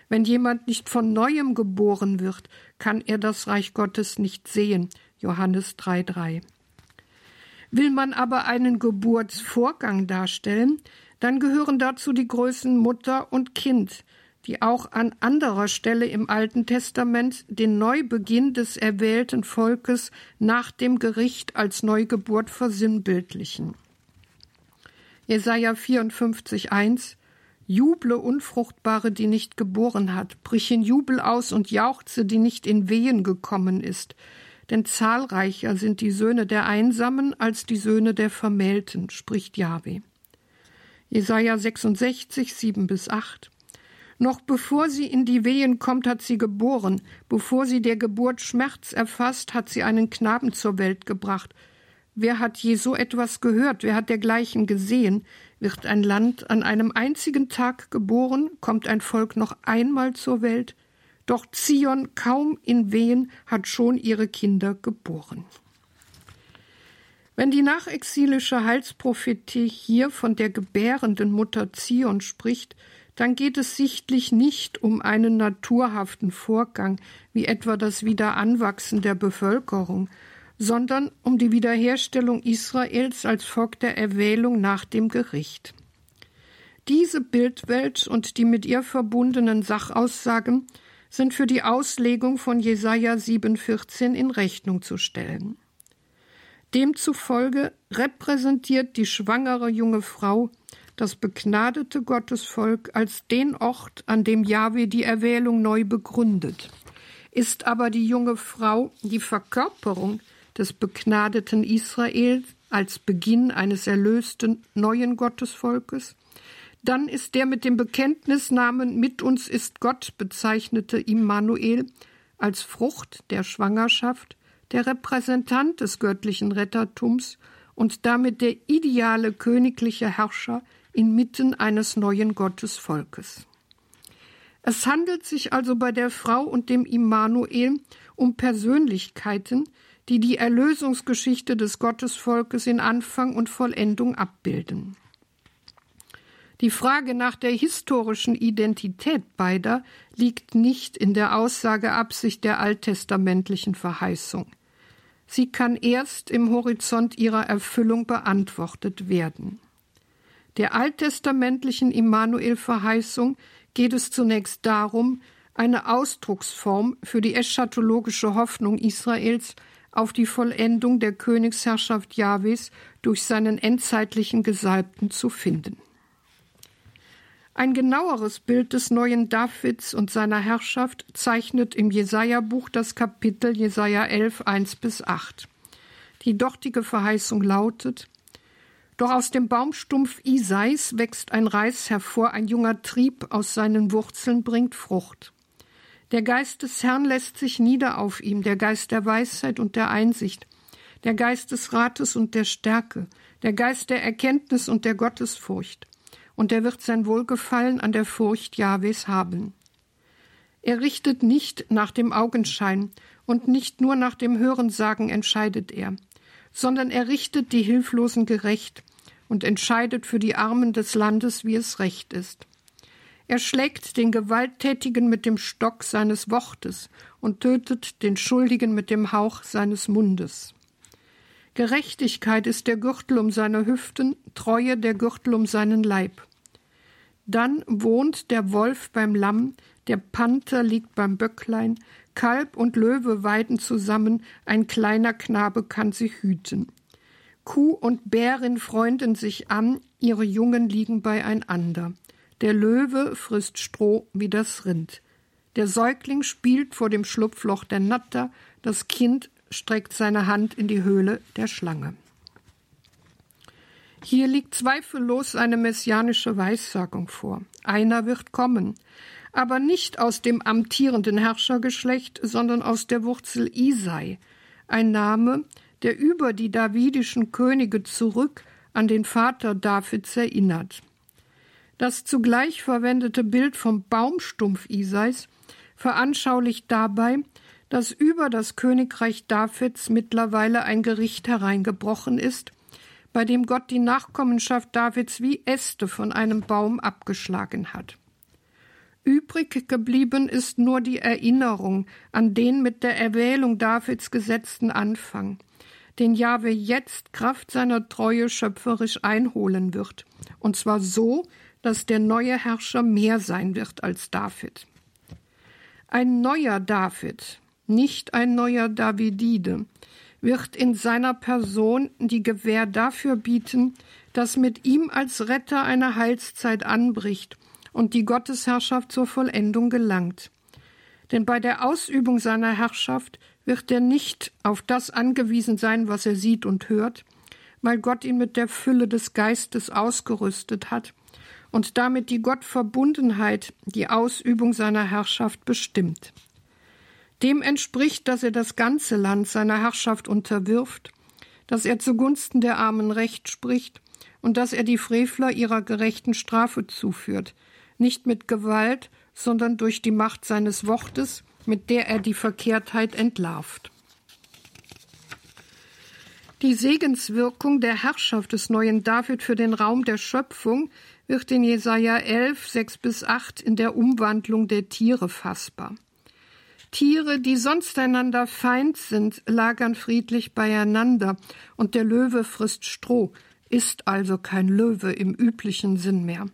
Wenn jemand nicht von neuem geboren wird, kann er das Reich Gottes nicht sehen. Johannes 3,3. Will man aber einen Geburtsvorgang darstellen, dann gehören dazu die Größen Mutter und Kind, die auch an anderer Stelle im Alten Testament den Neubeginn des erwählten Volkes nach dem Gericht als Neugeburt versinnbildlichen. Jesaja 54,1 Juble Unfruchtbare, die nicht geboren hat, brich in Jubel aus und jauchze, die nicht in Wehen gekommen ist. Denn zahlreicher sind die Söhne der Einsamen als die Söhne der Vermählten, spricht Jahwe. Jesaja 66, 7 bis 8. Noch bevor sie in die Wehen kommt, hat sie geboren. Bevor sie der Geburt Schmerz erfasst, hat sie einen Knaben zur Welt gebracht. Wer hat je so etwas gehört? Wer hat dergleichen gesehen? Wird ein Land an einem einzigen Tag geboren? Kommt ein Volk noch einmal zur Welt? Doch Zion kaum in Wehen hat schon ihre Kinder geboren. Wenn die nachexilische Heilsprophetie hier von der gebärenden Mutter Zion spricht, dann geht es sichtlich nicht um einen naturhaften Vorgang, wie etwa das Wiederanwachsen der Bevölkerung, sondern um die Wiederherstellung Israels als Volk der Erwählung nach dem Gericht. Diese Bildwelt und die mit ihr verbundenen Sachaussagen sind für die Auslegung von Jesaja 7,14 in Rechnung zu stellen. Demzufolge repräsentiert die schwangere junge Frau das begnadete Gottesvolk als den Ort, an dem Jahwe die Erwählung neu begründet. Ist aber die junge Frau die Verkörperung des begnadeten Israel als Beginn eines erlösten neuen Gottesvolkes, dann ist der mit dem Bekenntnisnamen Mit uns ist Gott bezeichnete Immanuel als Frucht der Schwangerschaft der Repräsentant des göttlichen Rettertums und damit der ideale königliche Herrscher inmitten eines neuen Gottesvolkes. Es handelt sich also bei der Frau und dem Immanuel um Persönlichkeiten, die die Erlösungsgeschichte des Gottesvolkes in Anfang und Vollendung abbilden. Die Frage nach der historischen Identität beider liegt nicht in der Aussageabsicht der alttestamentlichen Verheißung. Sie kann erst im Horizont ihrer Erfüllung beantwortet werden. Der alttestamentlichen Immanuel-Verheißung geht es zunächst darum, eine Ausdrucksform für die eschatologische Hoffnung Israels auf die Vollendung der Königsherrschaft Jahwes durch seinen endzeitlichen Gesalbten zu finden. Ein genaueres Bild des neuen Davids und seiner Herrschaft zeichnet im Jesaja-Buch das Kapitel Jesaja 11, 1 bis 8. Die dortige Verheißung lautet: Doch aus dem Baumstumpf Isais wächst ein Reis hervor, ein junger Trieb aus seinen Wurzeln bringt Frucht. Der Geist des Herrn lässt sich nieder auf ihm, der Geist der Weisheit und der Einsicht, der Geist des Rates und der Stärke, der Geist der Erkenntnis und der Gottesfurcht. Und er wird sein Wohlgefallen an der Furcht Jahwes haben. Er richtet nicht nach dem Augenschein und nicht nur nach dem Hörensagen entscheidet er, sondern er richtet die Hilflosen gerecht und entscheidet für die Armen des Landes, wie es recht ist. Er schlägt den Gewalttätigen mit dem Stock seines Wortes und tötet den Schuldigen mit dem Hauch seines Mundes. Gerechtigkeit ist der Gürtel um seine Hüften, Treue der Gürtel um seinen Leib. Dann wohnt der Wolf beim Lamm, der Panther liegt beim Böcklein, Kalb und Löwe weiden zusammen, ein kleiner Knabe kann sie hüten. Kuh und Bärin freunden sich an, ihre Jungen liegen beieinander. Der Löwe frisst Stroh wie das Rind. Der Säugling spielt vor dem Schlupfloch der Natter, das Kind streckt seine Hand in die Höhle der Schlange. Hier liegt zweifellos eine messianische Weissagung vor. Einer wird kommen, aber nicht aus dem amtierenden Herrschergeschlecht, sondern aus der Wurzel Isai, ein Name, der über die davidischen Könige zurück an den Vater Davids erinnert. Das zugleich verwendete Bild vom Baumstumpf Isais veranschaulicht dabei, dass über das Königreich Davids mittlerweile ein Gericht hereingebrochen ist, bei dem Gott die Nachkommenschaft Davids wie Äste von einem Baum abgeschlagen hat. Übrig geblieben ist nur die Erinnerung an den mit der Erwählung Davids gesetzten Anfang, den Jahwe jetzt Kraft seiner Treue schöpferisch einholen wird, und zwar so, dass der neue Herrscher mehr sein wird als David. Ein neuer David, nicht ein neuer Davidide, wird in seiner Person die Gewähr dafür bieten, dass mit ihm als Retter eine Heilszeit anbricht und die Gottesherrschaft zur Vollendung gelangt. Denn bei der Ausübung seiner Herrschaft wird er nicht auf das angewiesen sein, was er sieht und hört, weil Gott ihn mit der Fülle des Geistes ausgerüstet hat und damit die Gottverbundenheit die Ausübung seiner Herrschaft bestimmt. Dem entspricht, dass er das ganze Land seiner Herrschaft unterwirft, dass er zugunsten der Armen Recht spricht und dass er die Frevler ihrer gerechten Strafe zuführt, nicht mit Gewalt, sondern durch die Macht seines Wortes, mit der er die Verkehrtheit entlarvt. Die Segenswirkung der Herrschaft des neuen David für den Raum der Schöpfung wird in Jesaja 11, 6 bis 8 in der Umwandlung der Tiere fassbar. Tiere, die sonst einander Feind sind, lagern friedlich beieinander, und der Löwe frisst Stroh, ist also kein Löwe im üblichen Sinn mehr.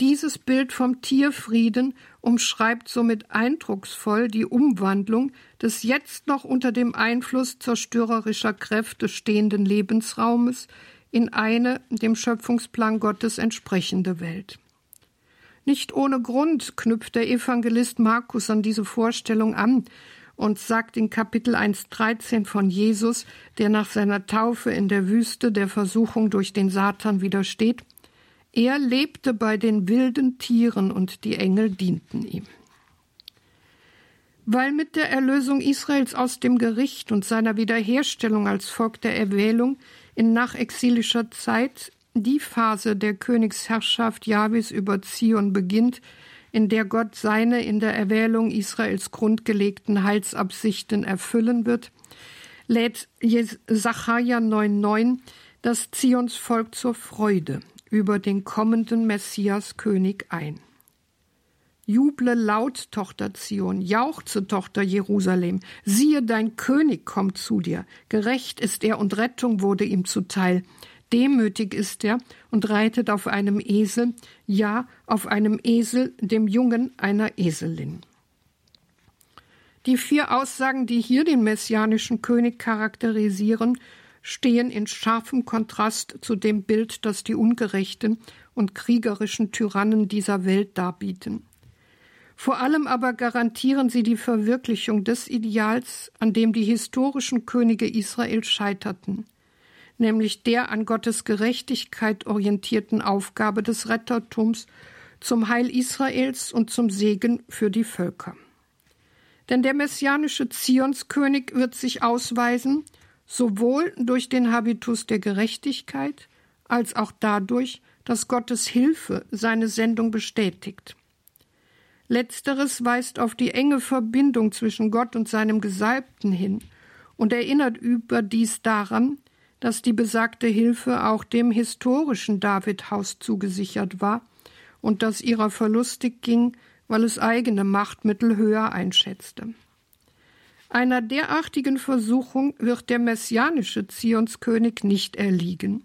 Dieses Bild vom Tierfrieden umschreibt somit eindrucksvoll die Umwandlung des jetzt noch unter dem Einfluss zerstörerischer Kräfte stehenden Lebensraumes in eine dem Schöpfungsplan Gottes entsprechende Welt. Nicht ohne Grund knüpft der Evangelist Markus an diese Vorstellung an und sagt in Kapitel 1.13 von Jesus, der nach seiner Taufe in der Wüste der Versuchung durch den Satan widersteht, er lebte bei den wilden Tieren und die Engel dienten ihm. Weil mit der Erlösung Israels aus dem Gericht und seiner Wiederherstellung als Volk der Erwählung in nachexilischer Zeit die Phase der Königsherrschaft Jahwes über Zion beginnt, in der Gott seine in der Erwählung Israels grundgelegten Heilsabsichten erfüllen wird, lädt Sacharja 9,9 das Zionsvolk zur Freude über den kommenden Messias-König ein. Juble laut, Tochter Zion, jauchze, Tochter Jerusalem, siehe, dein König kommt zu dir, gerecht ist er und Rettung wurde ihm zuteil. Demütig ist er und reitet auf einem Esel, ja, auf einem Esel, dem Jungen einer Eselin. Die vier Aussagen, die hier den messianischen König charakterisieren, stehen in scharfem Kontrast zu dem Bild, das die ungerechten und kriegerischen Tyrannen dieser Welt darbieten. Vor allem aber garantieren sie die Verwirklichung des Ideals, an dem die historischen Könige Israel scheiterten, nämlich der an Gottes Gerechtigkeit orientierten Aufgabe des Rettertums zum Heil Israels und zum Segen für die Völker. Denn der messianische Zionskönig wird sich ausweisen, sowohl durch den Habitus der Gerechtigkeit als auch dadurch, dass Gottes Hilfe seine Sendung bestätigt. Letzteres weist auf die enge Verbindung zwischen Gott und seinem Gesalbten hin und erinnert überdies daran, dass die besagte Hilfe auch dem historischen Davidhaus zugesichert war und dass ihrer verlustig ging, weil es eigene Machtmittel höher einschätzte. Einer derartigen Versuchung wird der messianische Zionskönig nicht erliegen.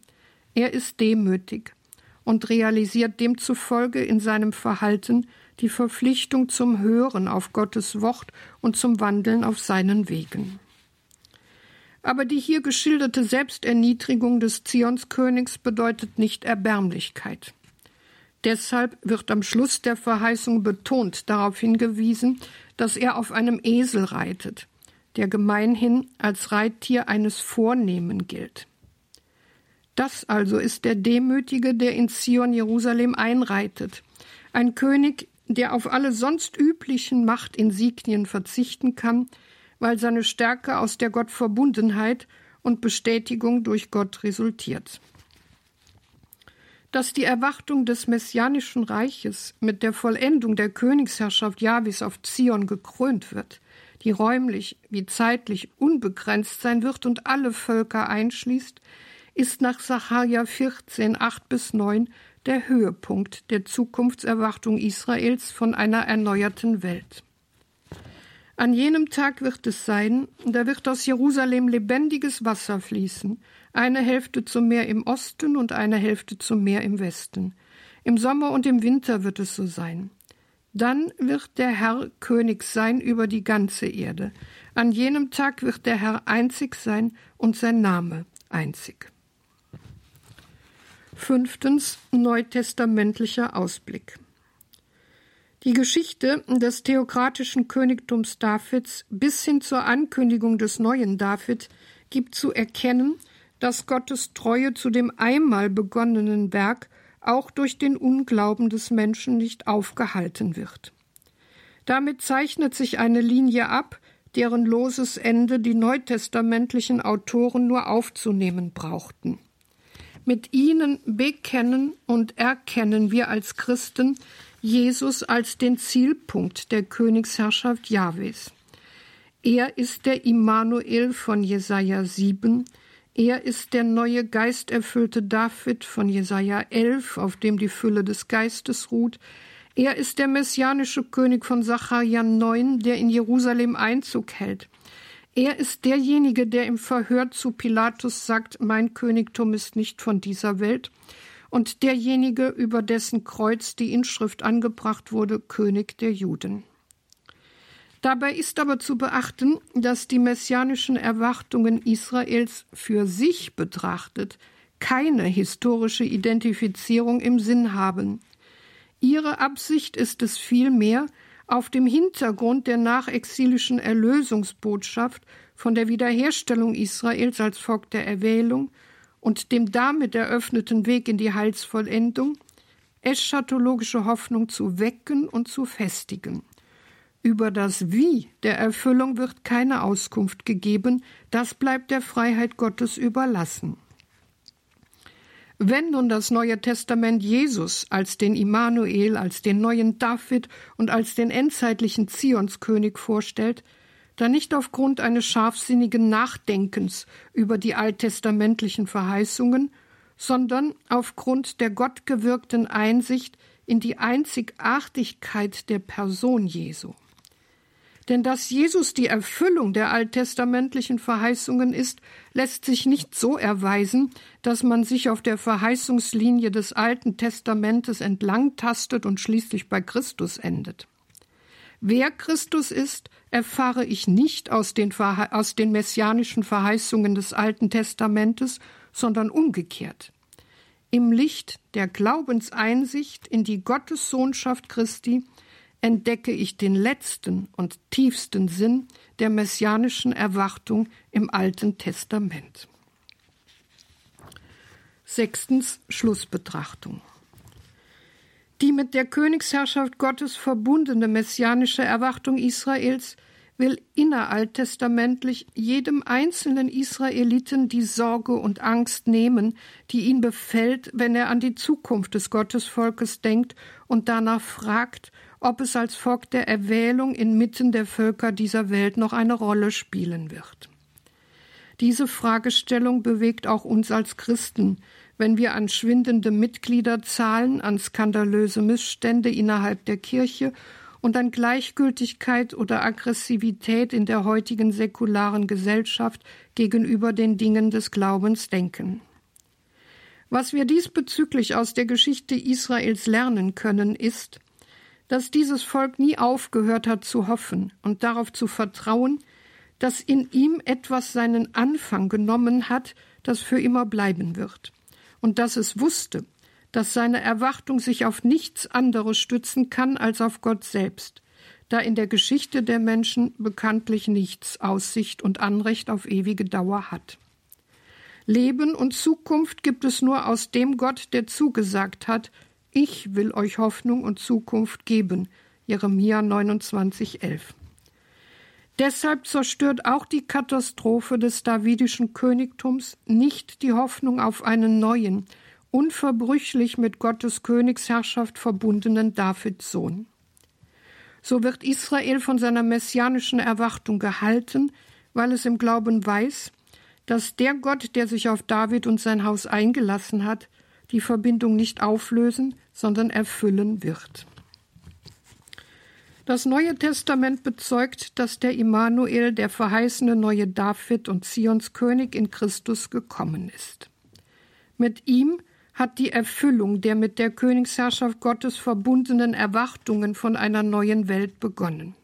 Er ist demütig und realisiert demzufolge in seinem Verhalten die Verpflichtung zum Hören auf Gottes Wort und zum Wandeln auf seinen Wegen. Aber die hier geschilderte Selbsterniedrigung des Zionskönigs bedeutet nicht Erbärmlichkeit. Deshalb wird am Schluss der Verheißung betont darauf hingewiesen, dass er auf einem Esel reitet, der gemeinhin als Reittier eines Vornehmen gilt. Das also ist der Demütige, der in Zion Jerusalem einreitet, ein König, der auf alle sonst üblichen Machtinsignien verzichten kann, weil seine Stärke aus der Gottverbundenheit und Bestätigung durch Gott resultiert. Dass die Erwartung des messianischen Reiches mit der Vollendung der Königsherrschaft Jahwes auf Zion gekrönt wird, die räumlich wie zeitlich unbegrenzt sein wird und alle Völker einschließt, ist nach Sacharja 14, 8 bis 9 der Höhepunkt der Zukunftserwartung Israels von einer erneuerten Welt. An jenem Tag wird es sein, da wird aus Jerusalem lebendiges Wasser fließen, eine Hälfte zum Meer im Osten und eine Hälfte zum Meer im Westen. Im Sommer und im Winter wird es so sein. Dann wird der Herr König sein über die ganze Erde. An jenem Tag wird der Herr einzig sein und sein Name einzig. Fünftens neutestamentlicher Ausblick. Die Geschichte des theokratischen Königtums Davids bis hin zur Ankündigung des neuen David gibt zu erkennen, dass Gottes Treue zu dem einmal begonnenen Werk auch durch den Unglauben des Menschen nicht aufgehalten wird. Damit zeichnet sich eine Linie ab, deren loses Ende die neutestamentlichen Autoren nur aufzunehmen brauchten. Mit ihnen bekennen und erkennen wir als Christen Jesus als den Zielpunkt der Königsherrschaft Jahwes. Er ist der Immanuel von Jesaja 7, er ist der neue geisterfüllte David von Jesaja 11, auf dem die Fülle des Geistes ruht. Er ist der messianische König von Sacharja 9, der in Jerusalem Einzug hält. Er ist derjenige, der im Verhör zu Pilatus sagt, mein Königtum ist nicht von dieser Welt, und derjenige, über dessen Kreuz die Inschrift angebracht wurde, König der Juden. Dabei ist aber zu beachten, dass die messianischen Erwartungen Israels für sich betrachtet keine historische Identifizierung im Sinn haben. Ihre Absicht ist es vielmehr, auf dem Hintergrund der nachexilischen Erlösungsbotschaft von der Wiederherstellung Israels als Volk der Erwählung und dem damit eröffneten Weg in die Heilsvollendung eschatologische Hoffnung zu wecken und zu festigen. Über das Wie der Erfüllung wird keine Auskunft gegeben, das bleibt der Freiheit Gottes überlassen. Wenn nun das Neue Testament Jesus als den Immanuel, als den neuen David und als den endzeitlichen Zionskönig vorstellt, dann nicht aufgrund eines scharfsinnigen Nachdenkens über die alttestamentlichen Verheißungen, sondern aufgrund der gottgewirkten Einsicht in die Einzigartigkeit der Person Jesu. Denn dass Jesus die Erfüllung der alttestamentlichen Verheißungen ist, lässt sich nicht so erweisen, dass man sich auf der Verheißungslinie des Alten Testamentes entlang tastet und schließlich bei Christus endet. Wer Christus ist, erfahre ich nicht aus den, aus den messianischen Verheißungen des Alten Testamentes, sondern umgekehrt. Im Licht der Glaubenseinsicht in die Gottessohnschaft Christi entdecke ich den letzten und tiefsten Sinn der messianischen Erwartung im Alten Testament. Sechstens Schlussbetrachtung. Die mit der Königsherrschaft Gottes verbundene messianische Erwartung Israels will inneralttestamentlich jedem einzelnen Israeliten die Sorge und Angst nehmen, die ihn befällt, wenn er an die Zukunft des Gottesvolkes denkt und danach fragt, ob es als Volk der Erwählung inmitten der Völker dieser Welt noch eine Rolle spielen wird. Diese Fragestellung bewegt auch uns als Christen, wenn wir an schwindende Mitgliederzahlen, an skandalöse Missstände innerhalb der Kirche und an Gleichgültigkeit oder Aggressivität in der heutigen säkularen Gesellschaft gegenüber den Dingen des Glaubens denken. Was wir diesbezüglich aus der Geschichte Israels lernen können, ist, dass dieses Volk nie aufgehört hat zu hoffen und darauf zu vertrauen, dass in ihm etwas seinen Anfang genommen hat, das für immer bleiben wird, und dass es wusste, dass seine Erwartung sich auf nichts anderes stützen kann als auf Gott selbst, da in der Geschichte der Menschen bekanntlich nichts Aussicht und Anrecht auf ewige Dauer hat. Leben und Zukunft gibt es nur aus dem Gott, der zugesagt hat, ich will euch Hoffnung und Zukunft geben. Jeremia 29, 11. Deshalb zerstört auch die Katastrophe des davidischen Königtums nicht die Hoffnung auf einen neuen, unverbrüchlich mit Gottes Königsherrschaft verbundenen Davids Sohn. So wird Israel von seiner messianischen Erwartung gehalten, weil es im Glauben weiß, dass der Gott, der sich auf David und sein Haus eingelassen hat, die Verbindung nicht auflösen, sondern erfüllen wird. Das Neue Testament bezeugt, dass der Immanuel, der verheißene neue David und Zions König in Christus gekommen ist. Mit ihm hat die Erfüllung der mit der Königsherrschaft Gottes verbundenen Erwartungen von einer neuen Welt begonnen.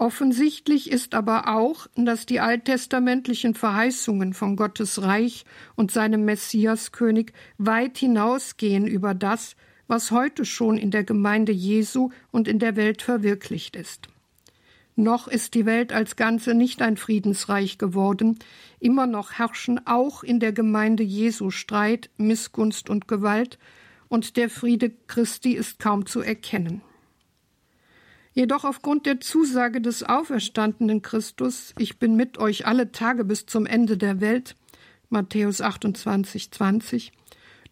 Offensichtlich ist aber auch, dass die alttestamentlichen Verheißungen von Gottes Reich und seinem Messiaskönig weit hinausgehen über das, was heute schon in der Gemeinde Jesu und in der Welt verwirklicht ist. Noch ist die Welt als Ganze nicht ein Friedensreich geworden, immer noch herrschen auch in der Gemeinde Jesu Streit, Missgunst und Gewalt, und der Friede Christi ist kaum zu erkennen. Jedoch aufgrund der Zusage des auferstandenen Christus, ich bin mit euch alle Tage bis zum Ende der Welt, Matthäus 28, 20,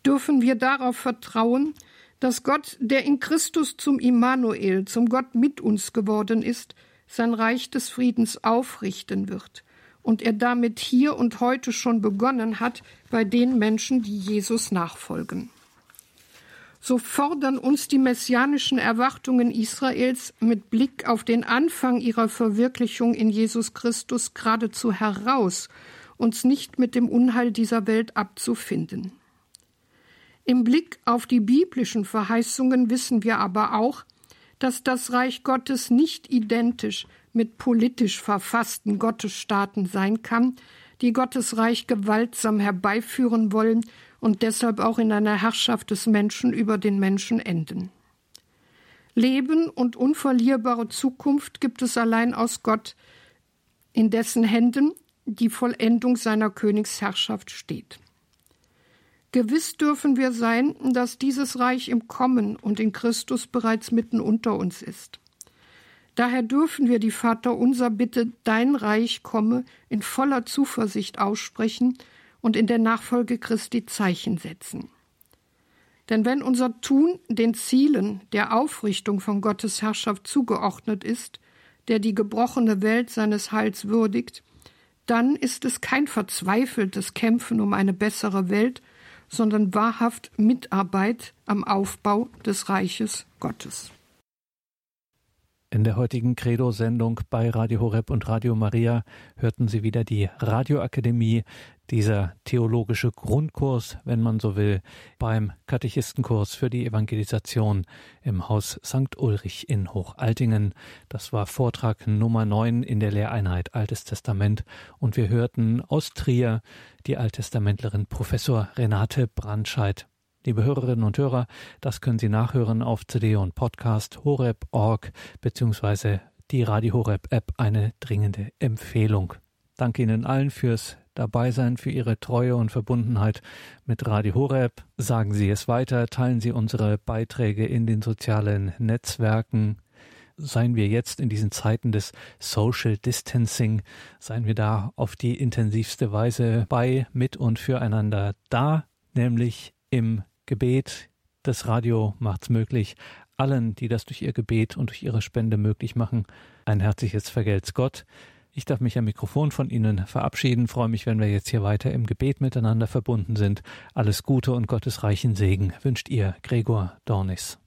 dürfen wir darauf vertrauen, dass Gott, der in Christus zum Immanuel, zum Gott mit uns geworden ist, sein Reich des Friedens aufrichten wird und er damit hier und heute schon begonnen hat bei den Menschen, die Jesus nachfolgen so fordern uns die messianischen Erwartungen Israels mit Blick auf den Anfang ihrer Verwirklichung in Jesus Christus geradezu heraus, uns nicht mit dem Unheil dieser Welt abzufinden. Im Blick auf die biblischen Verheißungen wissen wir aber auch, dass das Reich Gottes nicht identisch mit politisch verfassten Gottesstaaten sein kann, die Gottes Reich gewaltsam herbeiführen wollen und deshalb auch in einer Herrschaft des Menschen über den Menschen enden. Leben und unverlierbare Zukunft gibt es allein aus Gott, in dessen Händen die Vollendung seiner Königsherrschaft steht. Gewiss dürfen wir sein, dass dieses Reich im Kommen und in Christus bereits mitten unter uns ist. Daher dürfen wir die Vaterunser Bitte, dein Reich komme, in voller Zuversicht aussprechen und in der Nachfolge Christi Zeichen setzen. Denn wenn unser Tun den Zielen der Aufrichtung von Gottes Herrschaft zugeordnet ist, der die gebrochene Welt seines Heils würdigt, dann ist es kein verzweifeltes Kämpfen um eine bessere Welt, sondern wahrhaft Mitarbeit am Aufbau des Reiches Gottes. In der heutigen Credo-Sendung bei Radio Horeb und Radio Maria hörten Sie wieder die Radioakademie, dieser theologische Grundkurs, wenn man so will, beim Katechistenkurs für die Evangelisation im Haus St. Ulrich in Hochaltingen. Das war Vortrag Nummer 9 in der Lehreinheit Altes Testament und wir hörten aus Trier die Alttestamentlerin Professor Renate Brandscheid. Liebe Hörerinnen und Hörer, das können Sie nachhören auf CD und Podcast horeb.org beziehungsweise die Radio Horeb App eine dringende Empfehlung. Danke Ihnen allen fürs Dabeisein, für Ihre Treue und Verbundenheit mit Radio Horeb. Sagen Sie es weiter, teilen Sie unsere Beiträge in den sozialen Netzwerken. Seien wir jetzt in diesen Zeiten des Social Distancing, seien wir da auf die intensivste Weise bei, mit und füreinander da, nämlich im Gebet. Das Radio macht's möglich. Allen, die das durch ihr Gebet und durch ihre Spende möglich machen, ein herzliches Vergelt's Gott. Ich darf mich am Mikrofon von Ihnen verabschieden, freue mich, wenn wir jetzt hier weiter im Gebet miteinander verbunden sind. Alles Gute und Gottes reichen Segen wünscht Ihr Gregor Dornis.